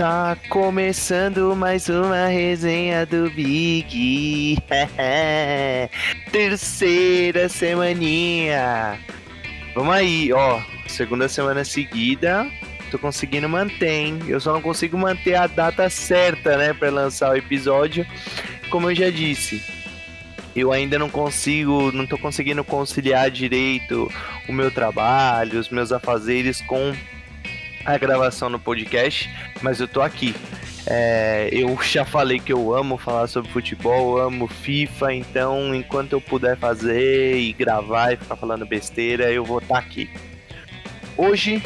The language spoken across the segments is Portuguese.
Tá começando mais uma resenha do Big. Terceira semaninha. Vamos aí, ó. Segunda semana seguida. Tô conseguindo manter, hein? Eu só não consigo manter a data certa, né, para lançar o episódio. Como eu já disse, eu ainda não consigo, não tô conseguindo conciliar direito o meu trabalho, os meus afazeres com a gravação no podcast, mas eu tô aqui. É, eu já falei que eu amo falar sobre futebol, amo FIFA, então enquanto eu puder fazer e gravar e ficar falando besteira, eu vou estar tá aqui. Hoje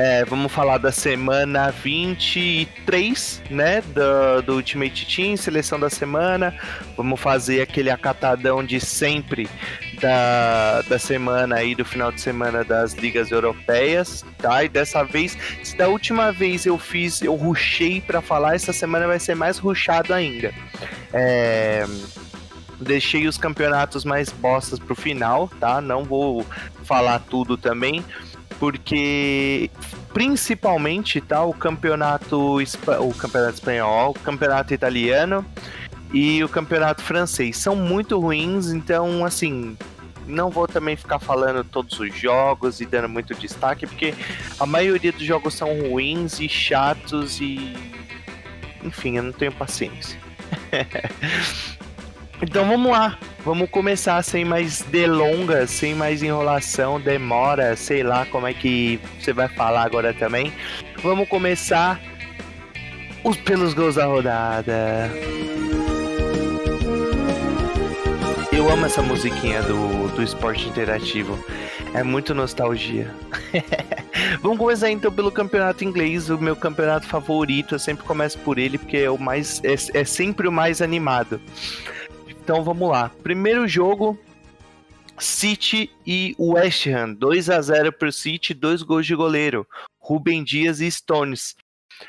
é, vamos falar da semana 23, né? Do, do Ultimate Team, seleção da semana. Vamos fazer aquele acatadão de sempre da, da semana aí, do final de semana das ligas europeias, tá? E dessa vez, se da última vez eu fiz, eu rushei para falar, essa semana vai ser mais rushado ainda. É deixei os campeonatos mais bostas pro final, tá? Não vou falar tudo também, porque principalmente tá o campeonato o campeonato espanhol, o campeonato italiano e o campeonato francês são muito ruins, então assim, não vou também ficar falando todos os jogos e dando muito destaque, porque a maioria dos jogos são ruins e chatos e enfim, eu não tenho paciência. então vamos lá, Vamos começar sem mais delongas, sem mais enrolação, demora, sei lá como é que você vai falar agora também. Vamos começar os pelos gols da rodada. Eu amo essa musiquinha do, do esporte interativo. É muito nostalgia. Vamos começar então pelo campeonato inglês, o meu campeonato favorito. Eu sempre começo por ele porque é o mais é, é sempre o mais animado. Então vamos lá. Primeiro jogo, City e West Ham. 2 a 0 para o City, dois gols de goleiro. Rubem Dias e Stones.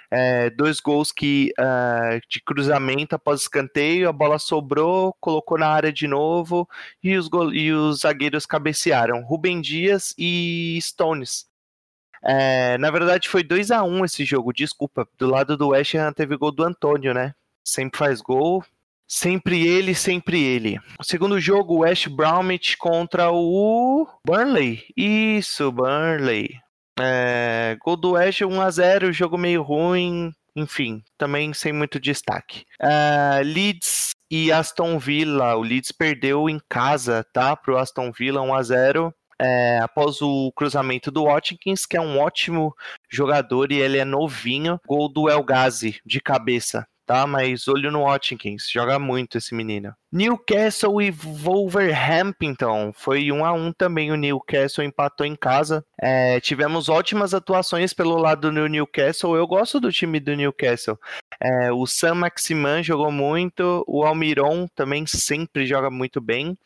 É, dois gols que uh, de cruzamento após escanteio, a bola sobrou, colocou na área de novo e os, e os zagueiros cabecearam. Rubem Dias e Stones. É, na verdade foi 2 a 1 esse jogo, desculpa. Do lado do West Ham teve gol do Antônio, né? Sempre faz gol, Sempre ele, sempre ele. O segundo jogo, West Bromwich contra o Burnley. Isso, Burnley. É, gol do West 1x0, jogo meio ruim. Enfim, também sem muito destaque. Uh, Leeds e Aston Villa. O Leeds perdeu em casa, tá? Pro Aston Villa 1x0. É, após o cruzamento do Watkins, que é um ótimo jogador e ele é novinho. Gol do El Ghazi de cabeça tá? Mas olho no Watkins, joga muito esse menino. Newcastle e Wolverhampton foi um a um também. O Newcastle empatou em casa. É, tivemos ótimas atuações pelo lado do Newcastle. Eu gosto do time do Newcastle. É, o Sam Maximan jogou muito. O Almiron também sempre joga muito bem.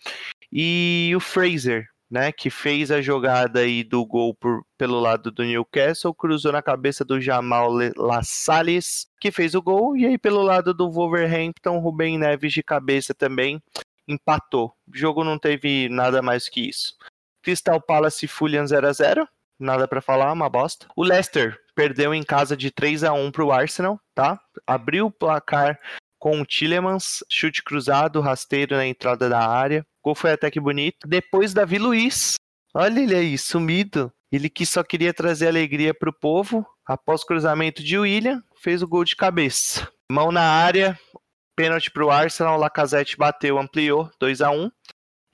E o Fraser, né, que fez a jogada aí do gol por, pelo lado do Newcastle, cruzou na cabeça do Jamal Lassalle, que fez o gol, e aí pelo lado do Wolverhampton, Rubem Neves de cabeça também empatou. O jogo não teve nada mais que isso. Crystal Palace Fulham 0 a 0 nada para falar, uma bosta. O Leicester perdeu em casa de 3 a 1 pro Arsenal, tá? Abriu o placar com o Tillemans, chute cruzado, rasteiro na entrada da área gol foi até que bonito. Depois Davi Luiz. Olha ele aí, sumido. Ele que só queria trazer alegria para o povo. Após o cruzamento de William, fez o gol de cabeça. Mão na área, pênalti para o Arsenal. Lacazette bateu, ampliou, 2 a 1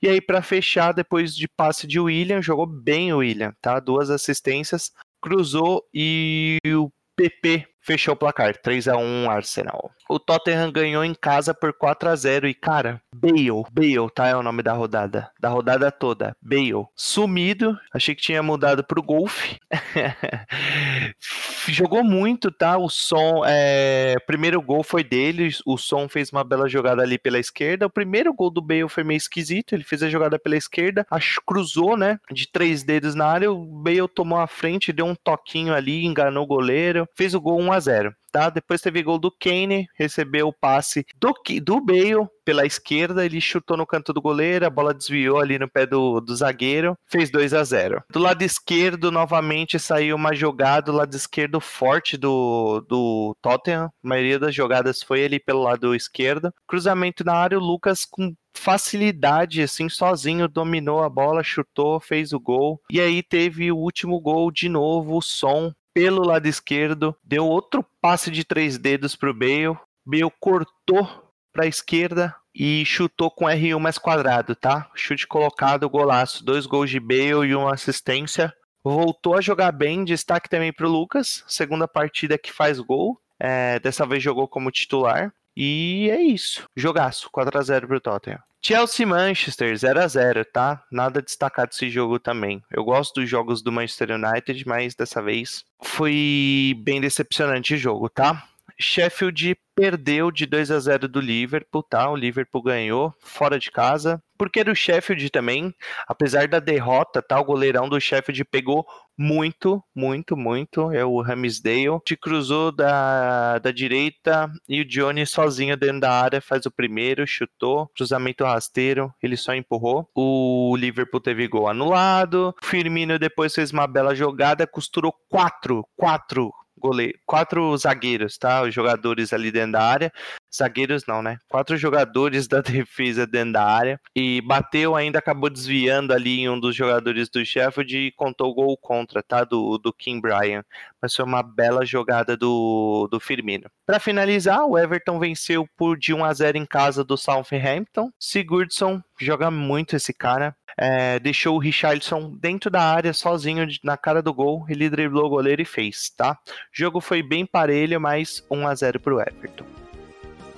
E aí, para fechar, depois de passe de William, jogou bem o William, tá? Duas assistências, cruzou e o PP fechou o placar, 3 a 1 Arsenal. O Tottenham ganhou em casa por 4 a 0 e cara, Bale, Bale, tá é o nome da rodada, da rodada toda, Bale, sumido, achei que tinha mudado pro golfe. Jogou muito, tá? O som, é... primeiro gol foi dele, o som fez uma bela jogada ali pela esquerda. O primeiro gol do Bale foi meio esquisito, ele fez a jogada pela esquerda, acho cruzou, né, de três dedos na área, o Bale tomou a frente, deu um toquinho ali, enganou o goleiro, fez o gol 1 a 0 tá? Depois teve gol do Kane, recebeu o passe do, do Bale pela esquerda, ele chutou no canto do goleiro, a bola desviou ali no pé do, do zagueiro, fez 2 a 0 Do lado esquerdo, novamente saiu uma jogada, do lado esquerdo forte do, do Tottenham, a maioria das jogadas foi ali pelo lado esquerdo. Cruzamento na área, o Lucas com facilidade, assim, sozinho, dominou a bola, chutou, fez o gol. E aí teve o último gol de novo, o som pelo lado esquerdo, deu outro passe de três dedos para o Bale. Bale cortou para a esquerda e chutou com R1 mais quadrado, tá? Chute colocado, golaço. Dois gols de Bale e uma assistência. Voltou a jogar bem, destaque também para o Lucas. Segunda partida que faz gol. É, dessa vez jogou como titular. E é isso. Jogaço, 4x0 pro Tottenham. Chelsea Manchester 0 a 0 tá? Nada destacado desse jogo também. Eu gosto dos jogos do Manchester United, mas dessa vez foi bem decepcionante o jogo, tá? Sheffield perdeu de 2 a 0 do Liverpool, tá? O Liverpool ganhou fora de casa. Porque era o Sheffield também, apesar da derrota, tá? O goleirão do Sheffield pegou muito, muito, muito. É o Ramsdale. Te cruzou da, da direita e o Johnny sozinho dentro da área faz o primeiro, chutou. Cruzamento rasteiro, ele só empurrou. O Liverpool teve gol anulado. Firmino depois fez uma bela jogada, costurou quatro, quatro goleiro, quatro zagueiros, tá? Os jogadores ali dentro da área. Zagueiros não, né? Quatro jogadores da defesa dentro da área. E bateu, ainda acabou desviando ali em um dos jogadores do Sheffield e contou o gol contra, tá? Do, do Kim Bryan. Mas foi uma bela jogada do, do Firmino. Para finalizar, o Everton venceu por de 1 a 0 em casa do Southampton. Sigurdsson joga muito esse cara é, deixou o Richardson dentro da área, sozinho, na cara do gol. Ele driblou o goleiro e fez, tá? O jogo foi bem parelho, mas 1 a 0 para o Everton.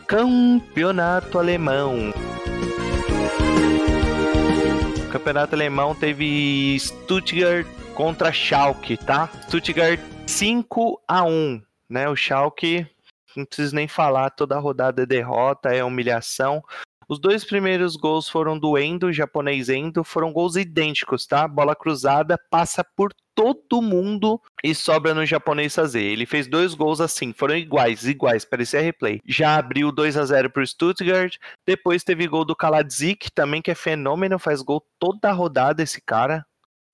Campeonato Alemão. O campeonato Alemão teve Stuttgart contra Schalke, tá? Stuttgart 5 a 1, né? O Schalke não preciso nem falar, toda rodada é derrota, é humilhação. Os dois primeiros gols foram do Endo, japonês Endo, foram gols idênticos, tá? Bola cruzada, passa por todo mundo e sobra no japonês fazer. Ele fez dois gols assim, foram iguais, iguais, parecia replay. Já abriu 2 a 0 pro Stuttgart, depois teve gol do Kaladzic, também que é fenômeno, faz gol toda a rodada esse cara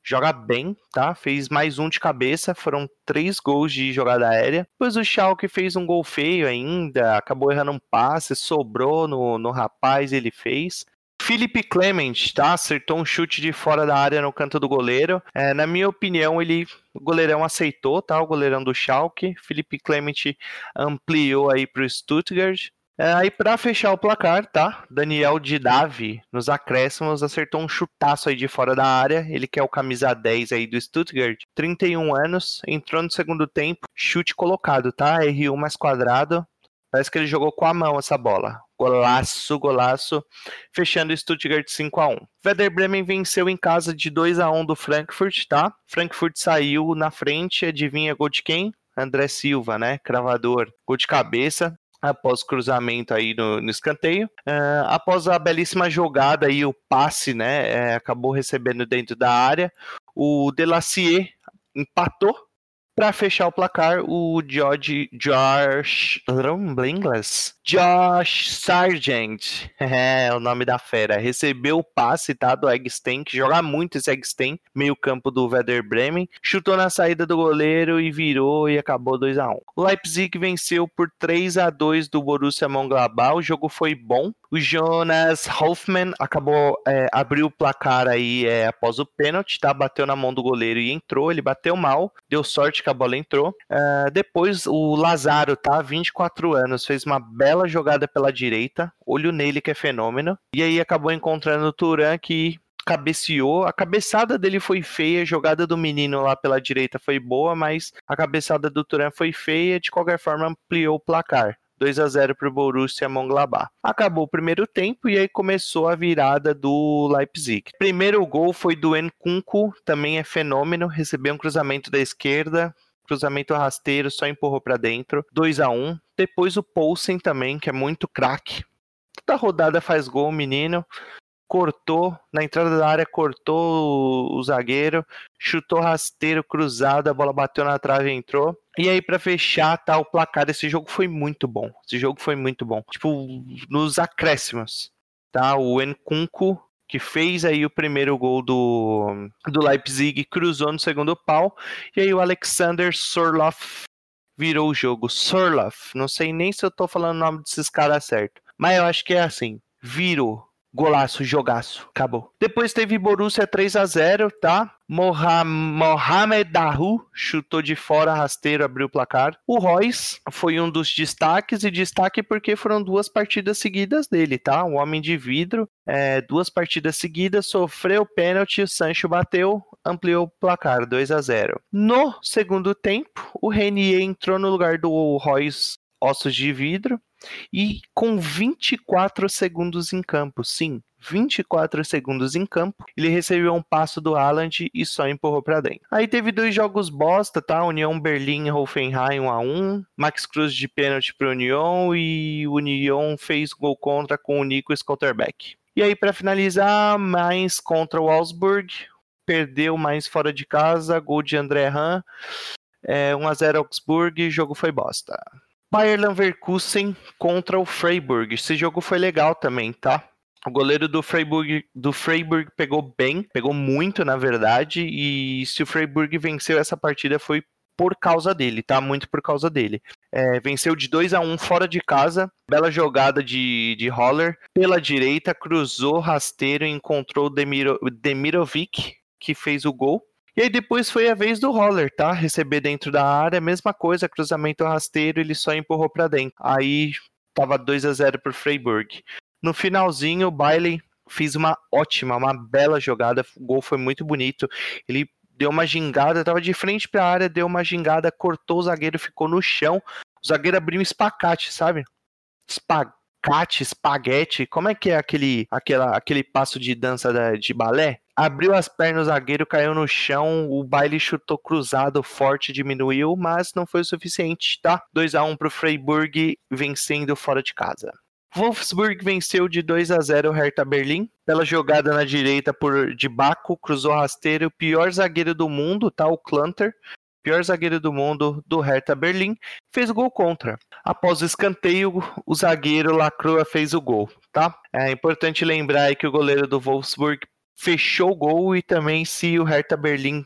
joga bem, tá? Fez mais um de cabeça, foram três gols de jogada aérea. Depois o Schalke fez um gol feio ainda, acabou errando um passe, sobrou no, no rapaz, ele fez. Felipe Clement, tá? Acertou um chute de fora da área no canto do goleiro. É, na minha opinião, ele, o goleirão aceitou, tá? O goleirão do Schalke. Felipe Clement ampliou aí para o Stuttgart. É, aí para fechar o placar, tá? Daniel Didavi, nos acréscimos, acertou um chutaço aí de fora da área. Ele que é o camisa 10 aí do Stuttgart, 31 anos, entrou no segundo tempo, chute colocado, tá? R1 mais quadrado. Parece que ele jogou com a mão essa bola. Golaço, golaço. Fechando o Stuttgart 5 a 1. Werder Bremen venceu em casa de 2 a 1 do Frankfurt, tá? Frankfurt saiu na frente, adivinha gol de quem? André Silva, né? Cravador. Gol de cabeça após o cruzamento aí no, no escanteio. Uh, após a belíssima jogada aí, o passe, né, é, acabou recebendo dentro da área. O Delacier empatou para fechar o placar, o George Josh Ingles, Josh Sargent, é o nome da fera, recebeu o passe tá, do Eggstein, que joga muito esse Eggstein, meio campo do Werder Bremen, chutou na saída do goleiro e virou e acabou 2 a 1 O Leipzig venceu por 3 a 2 do Borussia Mönchengladbach, o jogo foi bom, o Jonas Hoffman acabou, é, abriu o placar aí é, após o pênalti, tá? Bateu na mão do goleiro e entrou. Ele bateu mal, deu sorte que a bola entrou. Uh, depois o Lazaro, tá? 24 anos, fez uma bela jogada pela direita. Olho nele que é fenômeno. E aí acabou encontrando o Turan que cabeceou. A cabeçada dele foi feia, a jogada do menino lá pela direita foi boa, mas a cabeçada do Turan foi feia. De qualquer forma, ampliou o placar. 2 a 0 para o Borussia Mönchengladbach. Acabou o primeiro tempo e aí começou a virada do Leipzig. Primeiro gol foi do Nkunku, também é fenômeno, recebeu um cruzamento da esquerda, cruzamento rasteiro, só empurrou para dentro, 2 a 1. Depois o Poulsen também, que é muito craque. Toda rodada faz gol, o menino cortou, na entrada da área, cortou o, zagueiro, chutou rasteiro, cruzado, a bola bateu na trave e entrou. E aí, para fechar, tá o placar. Esse jogo foi muito bom. Esse jogo foi muito bom. Tipo, nos acréscimos, tá? O Enkunku que fez aí o primeiro gol do, do Leipzig, cruzou no segundo pau, e aí o Alexander Sorloff virou o jogo. Sorloff, não sei nem se eu tô falando o nome desses caras certo, mas eu acho que é assim, virou. Golaço, jogaço, acabou. Depois teve Borussia 3 a 0 tá? Mohamed Dahu chutou de fora, rasteiro, abriu o placar. O Royce foi um dos destaques, e destaque porque foram duas partidas seguidas dele, tá? O homem de vidro, é, duas partidas seguidas, sofreu pênalti, o Sancho bateu, ampliou o placar, 2 a 0 No segundo tempo, o Renier entrou no lugar do Royce ossos de vidro e com 24 segundos em campo, sim, 24 segundos em campo, ele recebeu um passo do Haaland e só empurrou para dentro. Aí teve dois jogos bosta, tá? União Berlim e Hoffenheim 1 a 1, Max Cruz de pênalti para União e o União fez gol contra com o Nico Scotterbeck. E aí para finalizar, mais contra o Augsburg, perdeu mais fora de casa, gol de André Han, é, 1 a 0 Augsburg, jogo foi bosta. Bayer Leverkusen contra o Freiburg. Esse jogo foi legal também, tá? O goleiro do Freiburg, do Freiburg pegou bem, pegou muito, na verdade, e se o Freiburg venceu essa partida foi por causa dele, tá? Muito por causa dele. É, venceu de 2 a 1 um fora de casa, bela jogada de, de Holler, pela direita, cruzou rasteiro e encontrou Demiro, Demirovic, que fez o gol. E aí depois foi a vez do Roller, tá? Receber dentro da área, mesma coisa, cruzamento rasteiro, ele só empurrou para dentro. Aí tava 2 a 0 pro Freiburg. No finalzinho, o Bailey fez uma ótima, uma bela jogada, o gol foi muito bonito. Ele deu uma gingada, tava de frente para a área, deu uma gingada, cortou o zagueiro, ficou no chão. O zagueiro abriu um espacate, sabe? Espacate, espaguete, como é que é aquele, aquela, aquele passo de dança da, de balé? Abriu as pernas, o zagueiro caiu no chão, o baile chutou cruzado, forte, diminuiu, mas não foi o suficiente, tá? 2 a 1 para o Freiburg, vencendo fora de casa. Wolfsburg venceu de 2 a 0 o Hertha Berlim. Pela jogada na direita por de Baco, cruzou rasteiro, o pior zagueiro do mundo, tá? O Klanter, pior zagueiro do mundo do Hertha Berlim, fez gol contra. Após o escanteio, o zagueiro Lacroix fez o gol, tá? É importante lembrar que o goleiro do Wolfsburg fechou o gol e também se o Hertha Berlim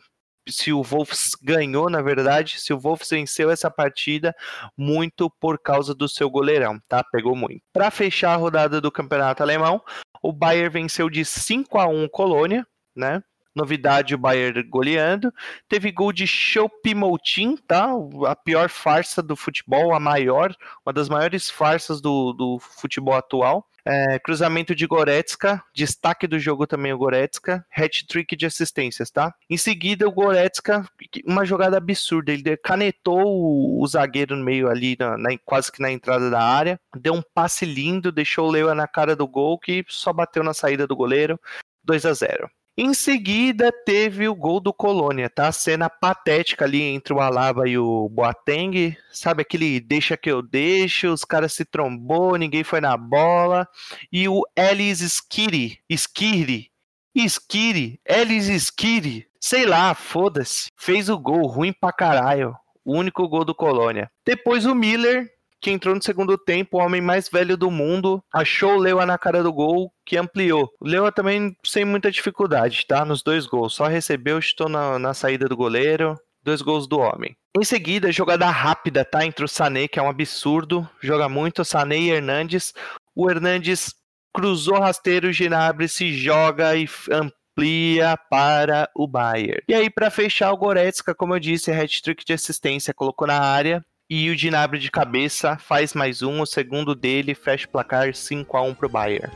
se o Wolves ganhou, na verdade, se o Wolves venceu essa partida muito por causa do seu goleirão, tá? Pegou muito. Para fechar a rodada do Campeonato Alemão, o Bayern venceu de 5 a 1 Colônia, né? Novidade, o Bayern goleando. Teve gol de Choupo-Moting, tá? A pior farsa do futebol, a maior, uma das maiores farsas do, do futebol atual. É, cruzamento de Goretzka, destaque do jogo também o Goretzka, hat-trick de assistências, tá? Em seguida o Goretzka, uma jogada absurda, ele canetou o, o zagueiro no meio ali, na, na, quase que na entrada da área, deu um passe lindo, deixou o Leua na cara do gol, que só bateu na saída do goleiro, 2 a 0 em seguida, teve o gol do Colônia, tá? Cena patética ali entre o Alaba e o Boateng. Sabe aquele deixa que eu deixo, os caras se trombou, ninguém foi na bola. E o Elis Skiri, Skiri, Skiri, Elis Skiri, sei lá, foda-se. Fez o gol, ruim pra caralho. O único gol do Colônia. Depois o Miller que entrou no segundo tempo, o homem mais velho do mundo, achou o Leua na cara do gol, que ampliou. O Leua também sem muita dificuldade, tá? Nos dois gols. Só recebeu, estou na, na saída do goleiro. Dois gols do homem. Em seguida, jogada rápida, tá? Entre o Sané, que é um absurdo. Joga muito, Sané e Hernandes. O Hernandes cruzou rasteiro, Ginabre se joga e amplia para o Bayern. E aí, para fechar, o Goretzka, como eu disse, hat-trick de assistência, colocou na área e o Gnabry de cabeça faz mais um, o segundo dele fecha o placar 5 a 1 pro Bayern.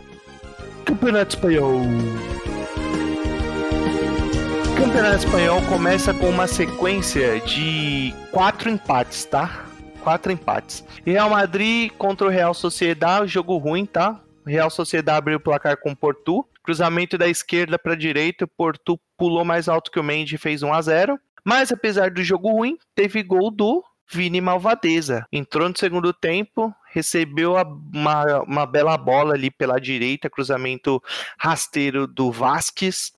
Campeonato Espanhol. Campeonato Espanhol começa com uma sequência de quatro empates, tá? Quatro empates. Real Madrid contra o Real Sociedad, jogo ruim, tá? Real Sociedad abriu o placar com o Porto. Cruzamento da esquerda para direita, o Porto pulou mais alto que o Mendy e fez 1 a 0. Mas apesar do jogo ruim, teve gol do Vini Malvadeza. Entrou no segundo tempo, recebeu uma, uma bela bola ali pela direita, cruzamento rasteiro do Vasquez,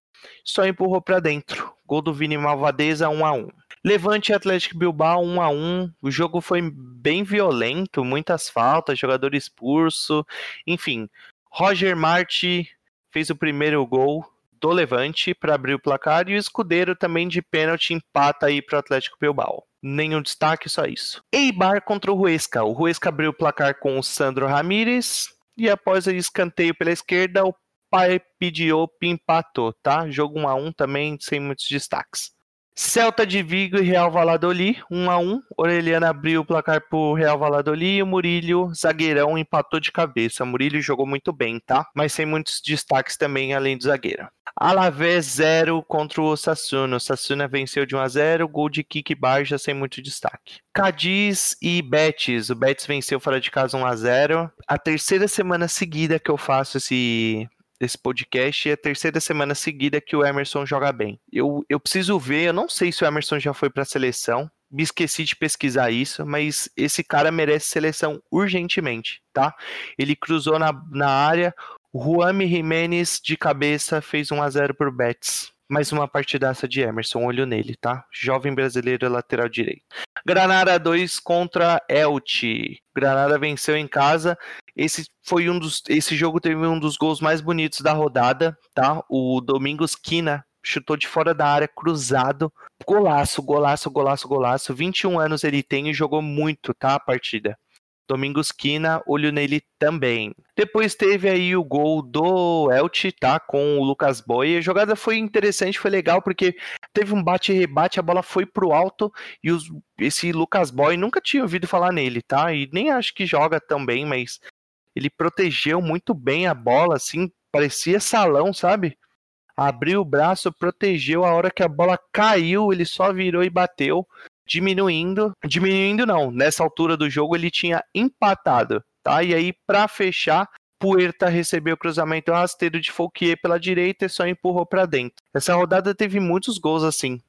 só empurrou para dentro. Gol do Vini Malvadeza 1 a 1. Levante Atlético Bilbao 1 a 1 O jogo foi bem violento, muitas faltas, jogador expulso, enfim. Roger Marti fez o primeiro gol do Levante para abrir o placar e o Escudeiro também de pênalti empata aí para o Atlético Bilbao. Nenhum destaque, só isso. Eibar contra o Ruesca. O Ruesca abriu o placar com o Sandro Ramírez e após o escanteio pela esquerda, o Pai Diop empatou, tá? Jogo 1 a 1 também sem muitos destaques. Celta de Vigo e Real Valladolid, 1 a 1 Orelhana abriu o placar pro Real Valladolid e o Murilho, zagueirão, empatou de cabeça. O Murilho jogou muito bem, tá? Mas sem muitos destaques também, além do zagueiro. Alavés 0 contra o Osasuna. Osasuna venceu de 1 a 0 gol de Kiki Barja sem muito destaque. Cadiz e Betis. O Betis venceu fora de casa 1 a 0 A terceira semana seguida que eu faço esse desse podcast é a terceira semana seguida que o Emerson joga bem. Eu, eu preciso ver, eu não sei se o Emerson já foi para a seleção, me esqueci de pesquisar isso, mas esse cara merece seleção urgentemente, tá? Ele cruzou na, na área, Juan Jimenez de cabeça fez 1 a 0 pro Betis. Mais uma partidaça de Emerson, olho nele, tá? Jovem brasileiro lateral direito. Granada 2 contra Elche. Granada venceu em casa. Esse foi um dos esse jogo teve um dos gols mais bonitos da rodada, tá? O Domingos Quina chutou de fora da área cruzado. Golaço, golaço, golaço, golaço. 21 anos ele tem e jogou muito, tá? A partida. Domingos Quina, olho nele também. Depois teve aí o gol do Elche, tá? Com o Lucas Boy. A jogada foi interessante, foi legal, porque teve um bate-rebate, a bola foi pro alto e os, esse Lucas Boy nunca tinha ouvido falar nele, tá? E nem acho que joga tão bem, mas ele protegeu muito bem a bola, assim, parecia salão, sabe? Abriu o braço, protegeu a hora que a bola caiu, ele só virou e bateu diminuindo. Diminuindo não, nessa altura do jogo ele tinha empatado, tá? E aí, para fechar, Puerta recebeu o cruzamento rasteiro de Fouquier pela direita e só empurrou para dentro. Essa rodada teve muitos gols assim.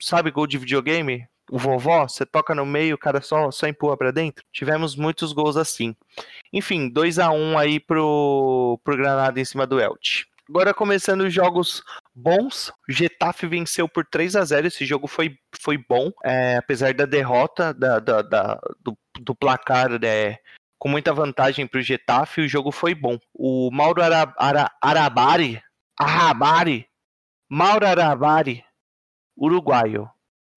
Sabe gol de videogame? O vovó, você toca no meio, o cara só, só empurra para dentro. Tivemos muitos gols assim. Enfim, 2 a 1 aí pro, pro Granada em cima do Elche. Agora começando os jogos bons. Getafe venceu por 3 a 0 Esse jogo foi, foi bom, é, apesar da derrota da, da, da do, do, placar né, com muita vantagem para o Getafe. O jogo foi bom. O Mauro Ara, Ara, Arabari, Arabari, Mauro Arabari, uruguaio,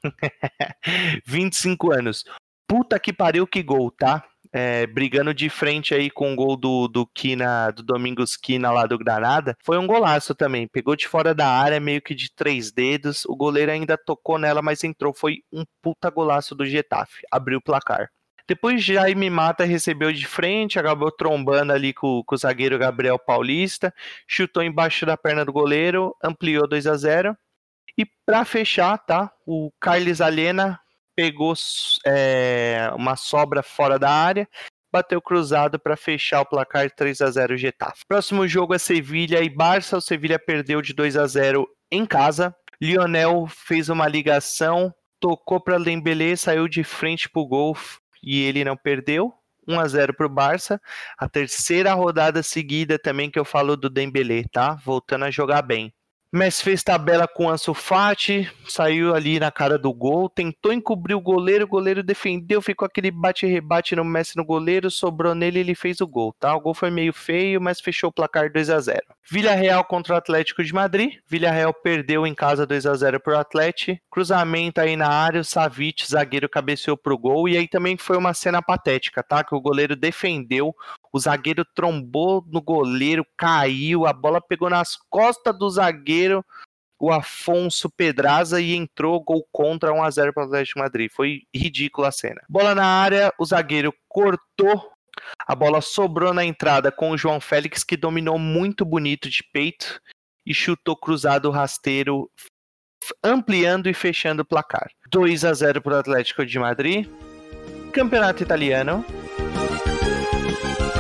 25 anos. Puta que pariu, que gol, tá? É, brigando de frente aí com o gol do, do Kina, do Domingos Kina lá do Granada, foi um golaço também. Pegou de fora da área, meio que de três dedos. O goleiro ainda tocou nela, mas entrou. Foi um puta golaço do Getafe. Abriu o placar. Depois Jaime Mata recebeu de frente, acabou trombando ali com, com, o zagueiro Gabriel Paulista, chutou embaixo da perna do goleiro, ampliou 2 a 0 E para fechar, tá? O Carlos Alena pegou é, uma sobra fora da área, bateu cruzado para fechar o placar 3 a 0 Getafe. Próximo jogo é Sevilha e Barça. O Sevilha perdeu de 2 a 0 em casa. Lionel fez uma ligação, tocou para Dembélé, saiu de frente para o gol e ele não perdeu. 1 a 0 para o Barça. A terceira rodada seguida também que eu falo do Dembélé, tá? Voltando a jogar bem. Messi fez tabela com Ansu Fati, saiu ali na cara do gol, tentou encobrir o goleiro, o goleiro defendeu, ficou aquele bate-rebate no Messi no goleiro, sobrou nele e ele fez o gol, tá? O gol foi meio feio, mas fechou o placar 2 a 0. Villarreal contra o Atlético de Madrid. Villarreal perdeu em casa 2 a 0 para o Atlético. Cruzamento aí na área, o Savic, zagueiro, cabeceou pro gol e aí também foi uma cena patética, tá? Que o goleiro defendeu, o zagueiro trombou no goleiro, caiu, a bola pegou nas costas do zagueiro, o Afonso Pedraza e entrou gol contra 1 a 0 para o Atlético de Madrid. Foi ridícula a cena. Bola na área, o zagueiro cortou a bola sobrou na entrada com o João Félix, que dominou muito bonito de peito e chutou cruzado rasteiro, ampliando e fechando o placar. 2 a 0 para o Atlético de Madrid. Campeonato Italiano.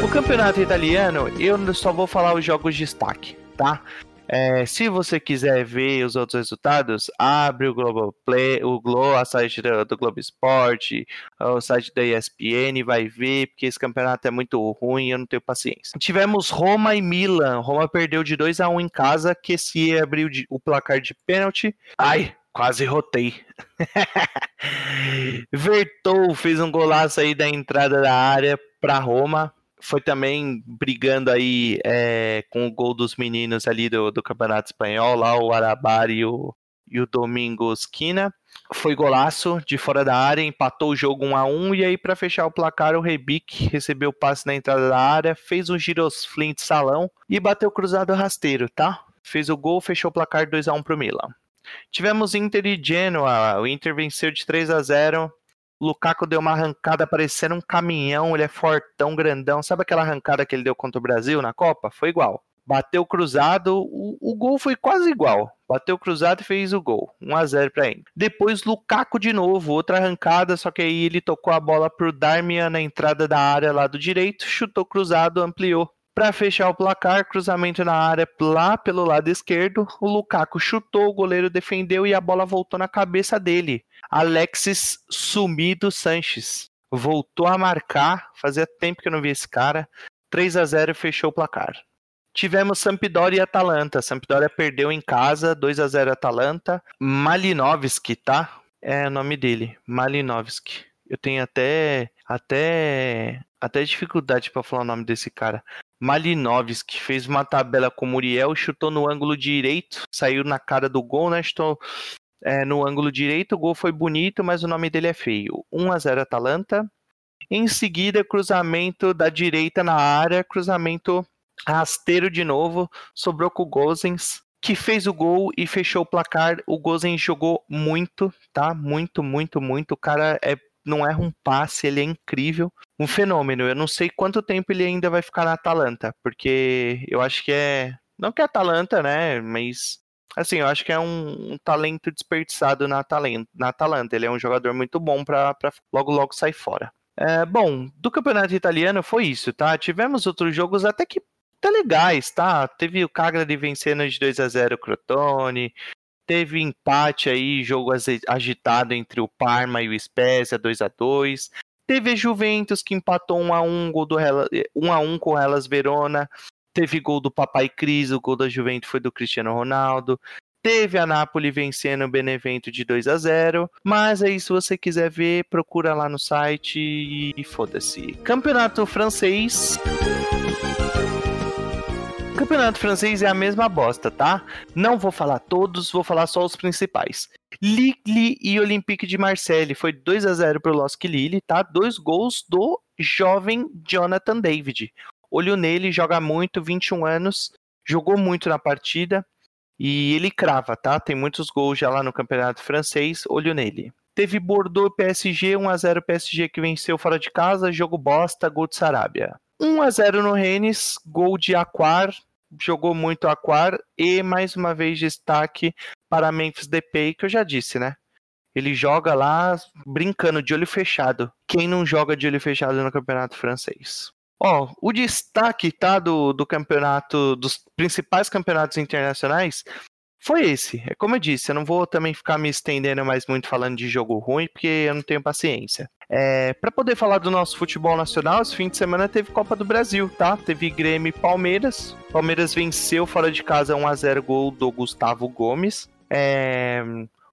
O campeonato italiano, eu só vou falar os jogos de destaque, tá? É, se você quiser ver os outros resultados, abre o Globo Play, o Globo, a site do, do Globo Esporte, o site da ESPN, vai ver, porque esse campeonato é muito ruim, eu não tenho paciência. Tivemos Roma e Milan. Roma perdeu de 2 a 1 em casa, que se abriu de, o placar de pênalti. Ai, Quase rotei. Vertou, fez um golaço aí da entrada da área para Roma. Foi também brigando aí é, com o gol dos meninos ali do, do Campeonato Espanhol, lá o Arabar e o, e o Domingos Quina. Foi golaço de fora da área, empatou o jogo 1 a 1 e aí para fechar o placar o Rebic recebeu o passe na entrada da área, fez um girosflint salão e bateu cruzado rasteiro, tá? Fez o gol, fechou o placar 2 a 1 pro Milan. Tivemos Inter e Genoa, o Inter venceu de 3 a 0. Lukaku deu uma arrancada parecendo um caminhão, ele é fortão, grandão. Sabe aquela arrancada que ele deu contra o Brasil na Copa? Foi igual. Bateu cruzado, o, o gol foi quase igual. Bateu cruzado e fez o gol. 1 a 0 para ele. Depois Lukaku de novo, outra arrancada, só que aí ele tocou a bola pro Darmian na entrada da área lá do direito, chutou cruzado, ampliou. Para fechar o placar, cruzamento na área lá pelo lado esquerdo, o Lukaku chutou, o goleiro defendeu e a bola voltou na cabeça dele. Alexis Sumido Sanches voltou a marcar, fazia tempo que eu não vi esse cara. 3 a 0 fechou o placar. Tivemos Sampdoria e Atalanta. Sampdoria perdeu em casa, 2 a 0 Atalanta. Malinovski, tá? É o nome dele, Malinovski. Eu tenho até até até dificuldade para falar o nome desse cara. Malinovski fez uma tabela com o Muriel, chutou no ângulo direito, saiu na cara do gol, né? Chutou é, no ângulo direito, o gol foi bonito, mas o nome dele é feio. 1 a 0 Atalanta. Em seguida, cruzamento da direita na área, cruzamento rasteiro de novo, sobrou com o Gozens, que fez o gol e fechou o placar. O Gozens jogou muito, tá? Muito, muito, muito. O cara é, não erra um passe, ele é incrível. Um fenômeno. Eu não sei quanto tempo ele ainda vai ficar na Atalanta, porque eu acho que é. Não que é Atalanta, né? Mas. Assim, eu acho que é um, um talento desperdiçado na, talento, na Atalanta. Ele é um jogador muito bom para logo logo sair fora. É, bom, do campeonato italiano foi isso, tá? Tivemos outros jogos até que tá legais, tá? Teve o Cagliari vencendo de 2 a 0 o Crotone, teve empate aí, jogo agitado entre o Parma e o Spezia, 2 a 2 Teve Juventus que empatou 1 a 1 gol do 1 a 1 com elas Verona. Teve gol do Papai Cris, o gol da Juventus foi do Cristiano Ronaldo. Teve a Napoli vencendo o Benevento de 2 a 0, mas aí se você quiser ver, procura lá no site e foda-se. Campeonato francês. Campeonato francês é a mesma bosta, tá? Não vou falar todos, vou falar só os principais. Lille e Olympique de Marseille foi 2 a 0 pro Losk Lille, tá? Dois gols do jovem Jonathan David. Olho nele, joga muito, 21 anos, jogou muito na partida e ele crava, tá? Tem muitos gols já lá no Campeonato Francês, olho nele. Teve Bordeaux PSG, 1 a 0 PSG que venceu fora de casa, jogo bosta, gol de Sarabia. 1 a 0 no Rennes, gol de Aquar, jogou muito Aquar e mais uma vez destaque para Memphis Depay, que eu já disse, né? Ele joga lá brincando de olho fechado. Quem não joga de olho fechado no campeonato francês? Ó, o destaque tá do, do campeonato, dos principais campeonatos internacionais, foi esse. É como eu disse, eu não vou também ficar me estendendo mais muito falando de jogo ruim, porque eu não tenho paciência. É, para poder falar do nosso futebol nacional, esse fim de semana teve Copa do Brasil, tá? Teve Grêmio e Palmeiras. Palmeiras venceu fora de casa 1 a 0 gol do Gustavo Gomes. É,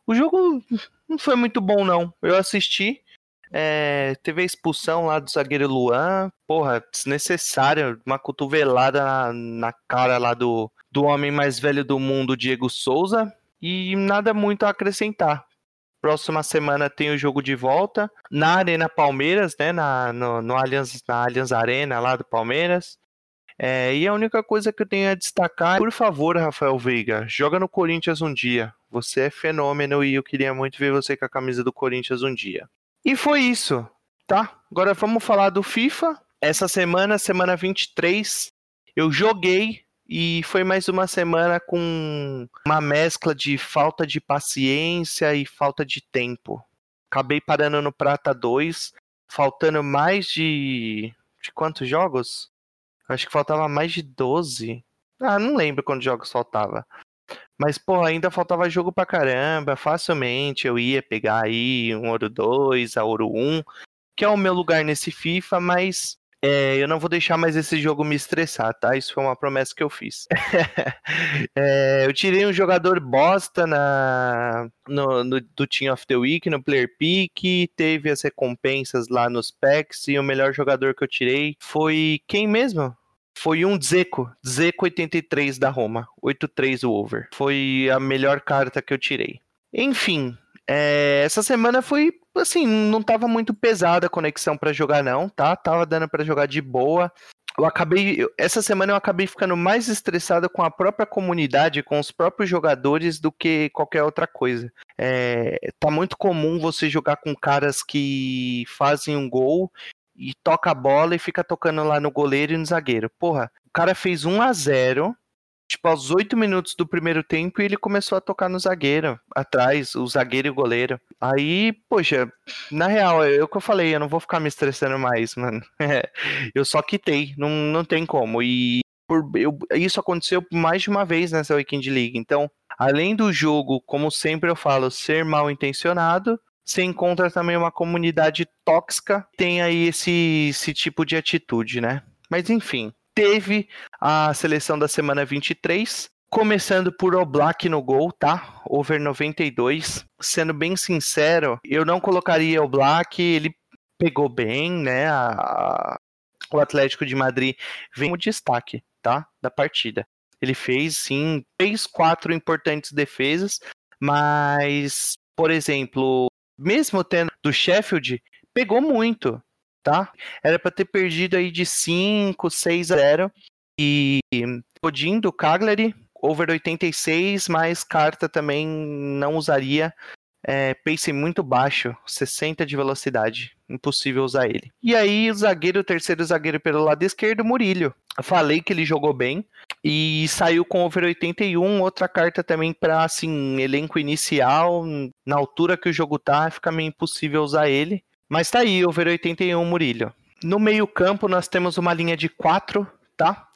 o jogo não foi muito bom, não. Eu assisti. É, teve a expulsão lá do zagueiro Luan. Porra, desnecessária. Uma cotovelada na, na cara lá do, do homem mais velho do mundo, Diego Souza, e nada muito a acrescentar. Próxima semana tem o jogo de volta na Arena Palmeiras, né? Na, no, no Allianz, na Allianz Arena lá do Palmeiras. É, e a única coisa que eu tenho a destacar, por favor, Rafael Veiga, joga no Corinthians um dia. Você é fenômeno e eu queria muito ver você com a camisa do Corinthians um dia. E foi isso, tá? Agora vamos falar do FIFA. Essa semana, semana 23, eu joguei e foi mais uma semana com uma mescla de falta de paciência e falta de tempo. Acabei parando no Prata 2, faltando mais de. de quantos jogos? Acho que faltava mais de 12. Ah, não lembro quantos jogos faltava. Mas, pô, ainda faltava jogo pra caramba. Facilmente eu ia pegar aí um Ouro 2, a Ouro 1, que é o meu lugar nesse FIFA, mas É, eu não vou deixar mais esse jogo me estressar, tá? Isso foi uma promessa que eu fiz. é, eu tirei um jogador bosta na, no, no, do Team of the Week, no Player Pick, teve as recompensas lá nos packs, e o melhor jogador que eu tirei foi quem mesmo? Foi um Zeco, Zeco 83 da Roma, 83 o over. Foi a melhor carta que eu tirei. Enfim, é, essa semana foi assim, não tava muito pesada a conexão para jogar não, tá? Tava dando para jogar de boa. Eu acabei, essa semana eu acabei ficando mais estressado com a própria comunidade, com os próprios jogadores do que qualquer outra coisa. É, tá muito comum você jogar com caras que fazem um gol e toca a bola e fica tocando lá no goleiro e no zagueiro. Porra, o cara fez 1 a 0 tipo, aos oito minutos do primeiro tempo, ele começou a tocar no zagueiro, atrás, o zagueiro e o goleiro. Aí, poxa, na real, é o que eu falei, eu não vou ficar me estressando mais, mano. eu só quitei, não, não tem como. E por, eu, isso aconteceu mais de uma vez nessa Weekend League. Então, além do jogo, como sempre eu falo, ser mal intencionado, você encontra também uma comunidade tóxica, tem aí esse, esse tipo de atitude, né? Mas enfim, teve a seleção da semana 23, começando por Oblak no gol, tá? Over 92. Sendo bem sincero, eu não colocaria o Black, ele pegou bem, né? A... O Atlético de Madrid vem como destaque, tá? Da partida. Ele fez, sim, três, quatro importantes defesas, mas, por exemplo, mesmo tendo do Sheffield, pegou muito tá? Era para ter perdido aí de 5, 6 a 0. E Odin do Cagliari, over 86, mas carta também não usaria. É, pace muito baixo, 60 de velocidade. Impossível usar ele. E aí, o zagueiro, o terceiro zagueiro pelo lado esquerdo, Murilho. Falei que ele jogou bem e saiu com over 81. Outra carta também para assim, elenco inicial. Na altura que o jogo tá, fica meio impossível usar ele. Mas tá aí, over 81 Murilho. No meio-campo nós temos uma linha de quatro, tá?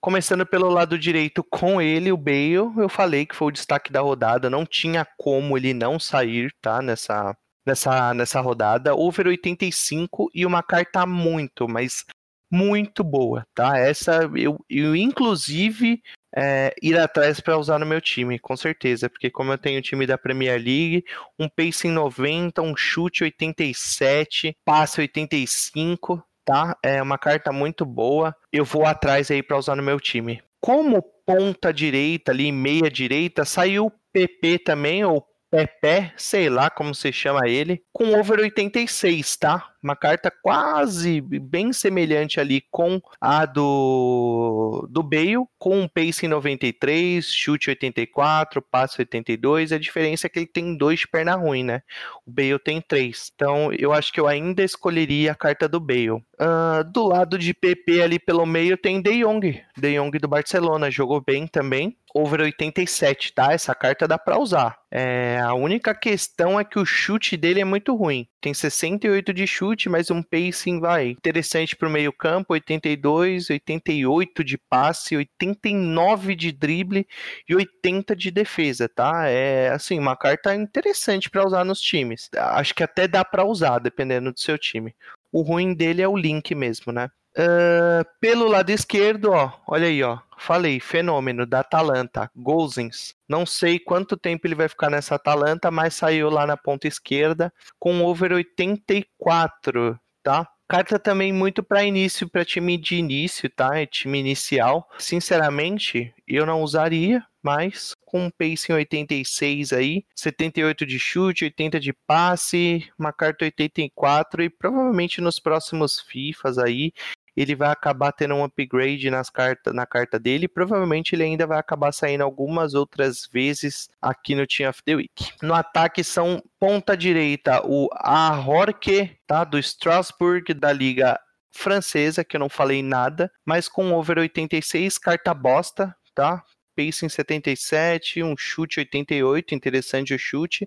Começando pelo lado direito com ele, o Bale, eu falei que foi o destaque da rodada, não tinha como ele não sair, tá? Nessa, nessa, nessa rodada. Over 85 e uma carta muito, mas muito boa, tá? Essa eu, eu inclusive é, ir atrás para usar no meu time, com certeza, porque como eu tenho o time da Premier League, um pace em 90, um chute 87, passe 85, tá? É uma carta muito boa. Eu vou atrás aí para usar no meu time. Como ponta direita ali, meia direita, saiu o PP também, ou Pepe, sei lá como se chama ele, com over 86, tá? Uma carta quase bem semelhante ali com a do, do Bale, com um pace em 93, chute 84, passe 82. A diferença é que ele tem dois perna ruim, né? O Bale tem três. Então eu acho que eu ainda escolheria a carta do Bale. Uh, do lado de PP ali pelo meio tem De Jong. De Jong do Barcelona, jogou bem também over 87, tá? Essa carta dá para usar. É, a única questão é que o chute dele é muito ruim. Tem 68 de chute, mas um pacing vai interessante para o meio-campo, 82, 88 de passe, 89 de drible e 80 de defesa, tá? É assim, uma carta interessante para usar nos times. Acho que até dá para usar, dependendo do seu time. O ruim dele é o link mesmo, né? Uh, pelo lado esquerdo, ó, olha aí, ó. Falei, fenômeno da Atalanta, Gozens. Não sei quanto tempo ele vai ficar nessa Atalanta, mas saiu lá na ponta esquerda com over 84, tá? Carta também muito para início, para time de início, tá? É time inicial. Sinceramente, eu não usaria, mas com um pace em 86 aí, 78 de chute, 80 de passe, uma carta 84 e provavelmente nos próximos FIFAs aí ele vai acabar tendo um upgrade nas carta, na carta dele. Provavelmente ele ainda vai acabar saindo algumas outras vezes aqui no Team of the Week. No ataque são ponta direita o Ahorque, tá? Do Strasbourg da Liga Francesa, que eu não falei nada, mas com over 86, carta bosta, tá? Pace em 77, um chute 88, interessante o chute,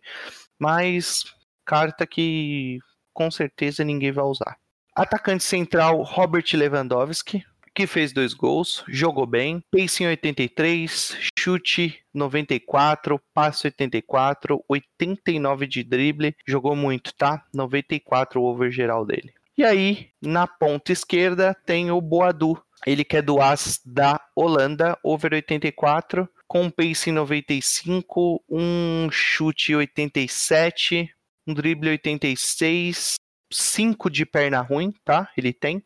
mas carta que com certeza ninguém vai usar. Atacante central Robert Lewandowski, que fez dois gols, jogou bem, pace em 83, chute 94, passe 84, 89 de drible, jogou muito, tá? 94 o over geral dele. E aí, na ponta esquerda, tem o Boadu. Ele que é do As da Holanda, over 84, com pace 95, um chute 87, um drible 86, 5 de perna ruim, tá? Ele tem.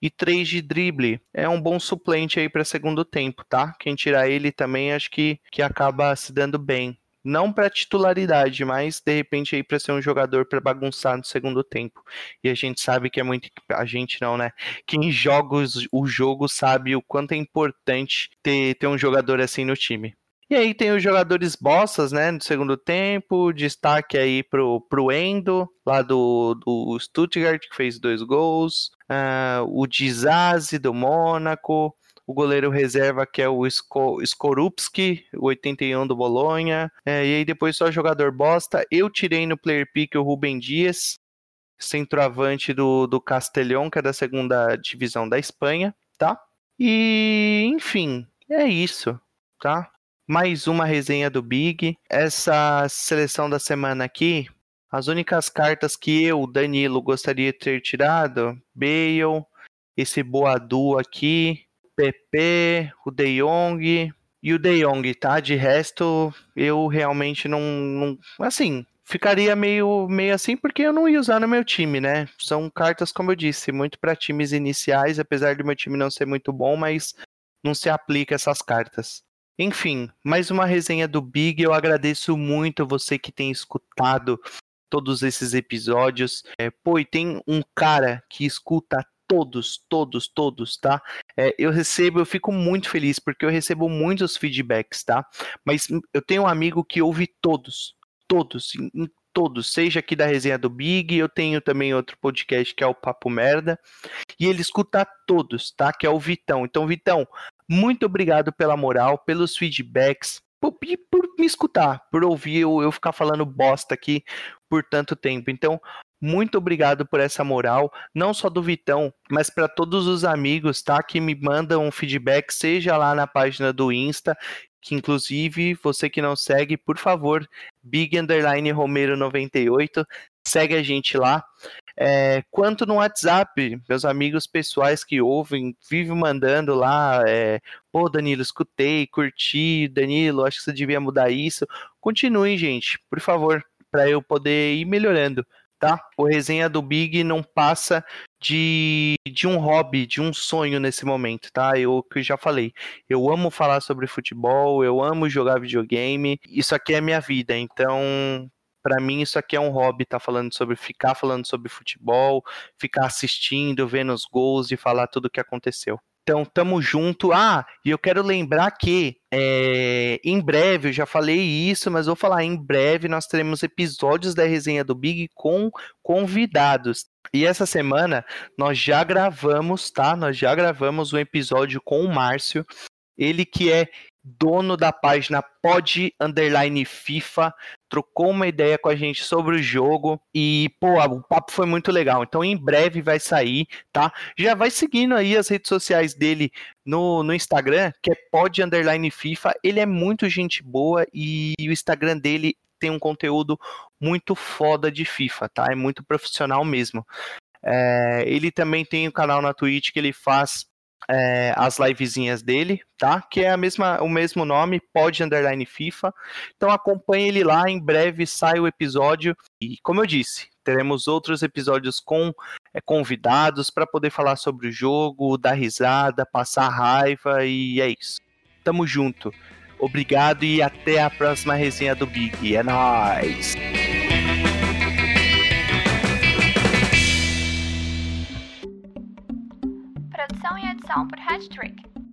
E 3 de drible. É um bom suplente aí para segundo tempo, tá? Quem tirar ele também acho que, que acaba se dando bem. Não para titularidade, mas de repente aí para ser um jogador para bagunçar no segundo tempo. E a gente sabe que é muito a gente não, né? Quem joga o jogo sabe o quanto é importante ter, ter um jogador assim no time. E aí tem os jogadores bossas, né, no segundo tempo, destaque aí pro, pro Endo, lá do, do Stuttgart, que fez dois gols, uh, o Dizazi, do Mônaco, o goleiro reserva que é o Sko, Skorupski, 81 do Bolonha, é, e aí depois só jogador bosta. Eu tirei no player pick o Rubem Dias, centroavante do, do Castellón, que é da segunda divisão da Espanha, tá? E, enfim, é isso, tá? Mais uma resenha do Big. Essa seleção da semana aqui, as únicas cartas que eu, Danilo, gostaria de ter tirado, Bale, esse Boadu aqui, PP, o De Jong e o De Jong, tá? De resto, eu realmente não, não assim, ficaria meio, meio assim porque eu não ia usar no meu time, né? São cartas, como eu disse, muito para times iniciais, apesar do meu time não ser muito bom, mas não se aplica essas cartas. Enfim, mais uma resenha do Big. Eu agradeço muito você que tem escutado todos esses episódios. É, pô, e tem um cara que escuta todos, todos, todos, tá? É, eu recebo, eu fico muito feliz porque eu recebo muitos feedbacks, tá? Mas eu tenho um amigo que ouve todos, todos, em, todos, seja aqui da resenha do Big, eu tenho também outro podcast que é o Papo Merda, e ele escuta todos, tá? Que é o Vitão. Então, Vitão, muito obrigado pela moral, pelos feedbacks, por, por me escutar, por ouvir eu, eu ficar falando bosta aqui por tanto tempo. Então, muito obrigado por essa moral, não só do Vitão, mas para todos os amigos, tá? Que me mandam feedback, seja lá na página do Insta, que inclusive você que não segue, por favor, Big Underline Romero 98, segue a gente lá. É, quanto no WhatsApp, meus amigos pessoais que ouvem, vivem mandando lá, é, pô, Danilo, escutei, curti, Danilo, acho que você devia mudar isso. Continuem, gente, por favor, para eu poder ir melhorando, tá? O resenha do Big não passa de, de um hobby, de um sonho nesse momento, tá? Eu que já falei, eu amo falar sobre futebol, eu amo jogar videogame, isso aqui é minha vida, então para mim isso aqui é um hobby, tá falando sobre ficar falando sobre futebol, ficar assistindo, vendo os gols e falar tudo o que aconteceu. Então, tamo junto. Ah, e eu quero lembrar que é, em breve, eu já falei isso, mas vou falar, em breve nós teremos episódios da resenha do Big com convidados. E essa semana nós já gravamos, tá? Nós já gravamos um episódio com o Márcio, ele que é dono da página Pod Underline FIFA, trocou uma ideia com a gente sobre o jogo e, pô, o papo foi muito legal. Então, em breve vai sair, tá? Já vai seguindo aí as redes sociais dele no, no Instagram, que é Pod Underline FIFA. Ele é muito gente boa e o Instagram dele tem um conteúdo muito foda de FIFA, tá? É muito profissional mesmo. É, ele também tem um canal na Twitch que ele faz é, as livezinhas dele, tá? Que é a mesma, o mesmo nome, Pod Underline FIFA. Então acompanhe ele lá, em breve sai o episódio. E como eu disse, teremos outros episódios com é, convidados para poder falar sobre o jogo, dar risada, passar raiva e é isso. Tamo junto. Obrigado e até a próxima resenha do Big. É nóis! Produção e edição por Hattrick.